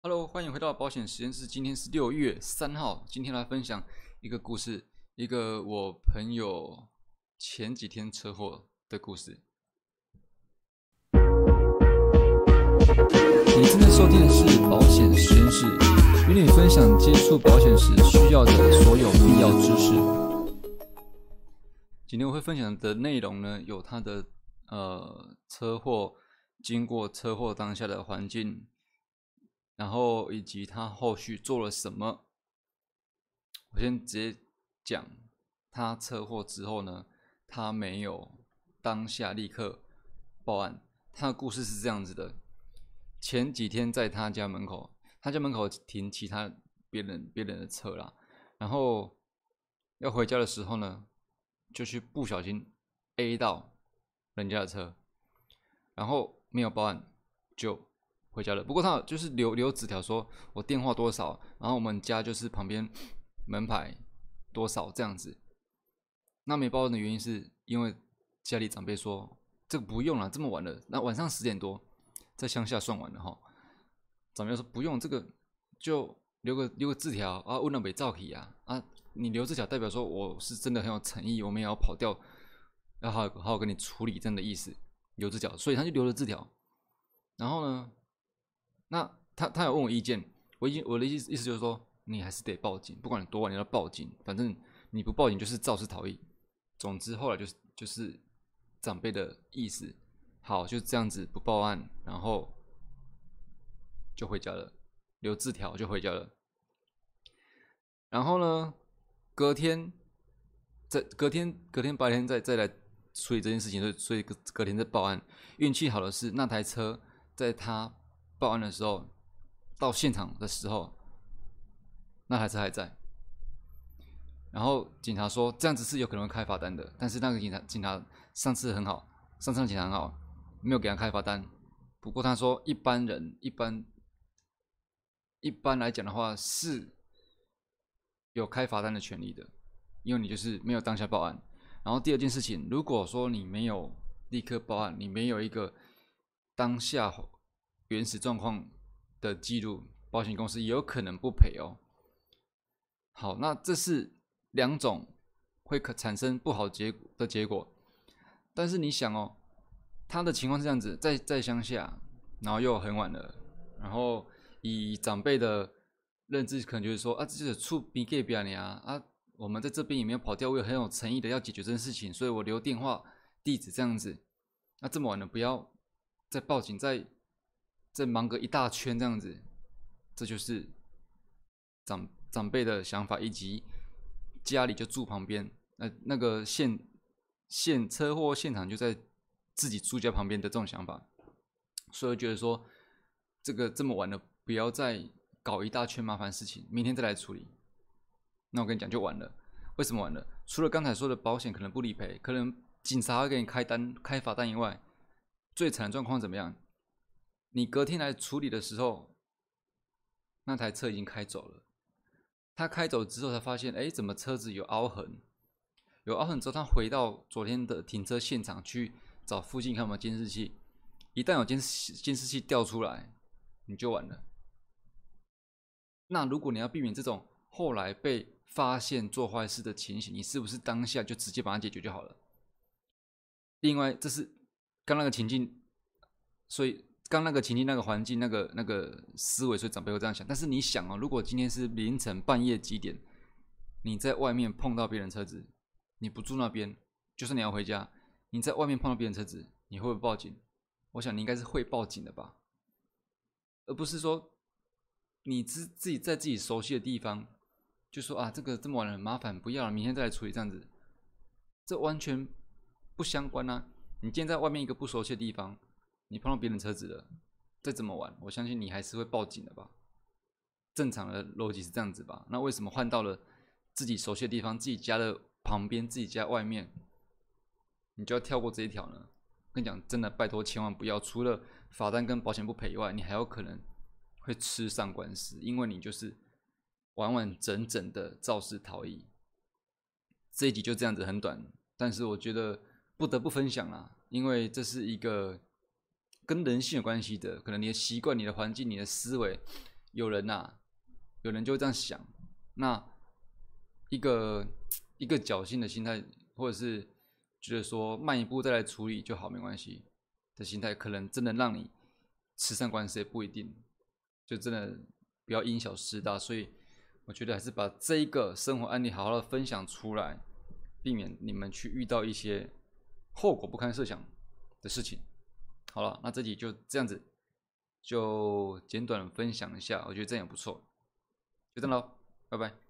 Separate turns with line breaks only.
Hello，欢迎回到保险实验室。今天是六月三号，今天来分享一个故事，一个我朋友前几天车祸的故事。你正在收听的是保险实验室，与你分享接触保险时需要的所有必要知识。今天我会分享的内容呢，有他的呃车祸，经过车祸当下的环境。然后以及他后续做了什么，我先直接讲，他车祸之后呢，他没有当下立刻报案。他的故事是这样子的：前几天在他家门口，他家门口停其他别人别人的车啦，然后要回家的时候呢，就去不小心 A 到人家的车，然后没有报案就。回家了，不过他就是留留纸条，说我电话多少，然后我们家就是旁边门牌多少这样子。那没报案的原因是因为家里长辈说这个不用了，这么晚了，那晚上十点多在乡下算完了哈。长辈说不用这个，就留个留个字条啊，问了没照起啊啊，你留字条代表说我是真的很有诚意，我们也要跑掉，要好好好跟你处理这样的意思，留字条，所以他就留了字条，然后呢？那他他有问我意见，我意我的意思意思就是说，你还是得报警，不管你多晚你要报警，反正你不报警就是肇事逃逸。总之后来就是就是长辈的意思，好就这样子不报案，然后就回家了，留字条就回家了。然后呢，隔天在隔天隔天白天再再来处理这件事情，所以所以隔隔天再报案。运气好的是那台车在他。报案的时候，到现场的时候，那台车还在。然后警察说这样子是有可能会开罚单的，但是那个警察警察上次很好，上次警察很好，没有给他开罚单。不过他说一般人一般一般来讲的话是有开罚单的权利的，因为你就是没有当下报案。然后第二件事情，如果说你没有立刻报案，你没有一个当下。原始状况的记录，保险公司也有可能不赔哦。好，那这是两种会可产生不好结的结果。但是你想哦，他的情况是这样子，在在乡下，然后又很晚了，然后以长辈的认知，可能就是说啊，这是出比给别人啊啊，我们在这边也没有跑掉，我也很有诚意的要解决这件事情，所以我留电话地址这样子。那这么晚了，不要再报警，再。再忙个一大圈这样子，这就是长长辈的想法，以及家里就住旁边，那那个现现车祸现场就在自己住家旁边的这种想法，所以觉得说这个这么晚了，不要再搞一大圈麻烦事情，明天再来处理。那我跟你讲就完了，为什么完了？除了刚才说的保险可能不理赔，可能警察会给你开单开罚单以外，最惨的状况怎么样？你隔天来处理的时候，那台车已经开走了。他开走之后，才发现，哎，怎么车子有凹痕？有凹痕之后，他回到昨天的停车现场去找附近看有没有监视器。一旦有监视监视器调出来，你就完了。那如果你要避免这种后来被发现做坏事的情形，你是不是当下就直接把它解决就好了？另外，这是刚那个情境，所以。刚那个情境、那个环境、那个那个思维，所以长辈会这样想。但是你想哦，如果今天是凌晨半夜几点，你在外面碰到别人车子，你不住那边，就算你要回家，你在外面碰到别人车子，你会不会报警？我想你应该是会报警的吧，而不是说你自自己在自己熟悉的地方，就说啊，这个这么晚了麻烦，不要了，明天再来处理这样子，这完全不相关啊！你今天在外面一个不熟悉的地方。你碰到别人车子了，再怎么玩，我相信你还是会报警的吧？正常的逻辑是这样子吧？那为什么换到了自己熟悉的地方，自己家的旁边，自己家外面，你就要跳过这一条呢？跟你讲，真的，拜托，千万不要，除了罚单跟保险不赔以外，你还有可能会吃上官司，因为你就是完完整整的肇事逃逸。这一集就这样子很短，但是我觉得不得不分享啦，因为这是一个。跟人性有关系的，可能你的习惯、你的环境、你的思维，有人呐，有人就会这样想，那一个一个侥幸的心态，或者是觉得说慢一步再来处理就好，没关系的心态，可能真的让你吃上官司也不一定，就真的不要因小失大。所以我觉得还是把这一个生活案例好好的分享出来，避免你们去遇到一些后果不堪设想的事情。好了，那这集就这样子。就简短分享一下，我觉得这样也不错，就这样喽，拜拜。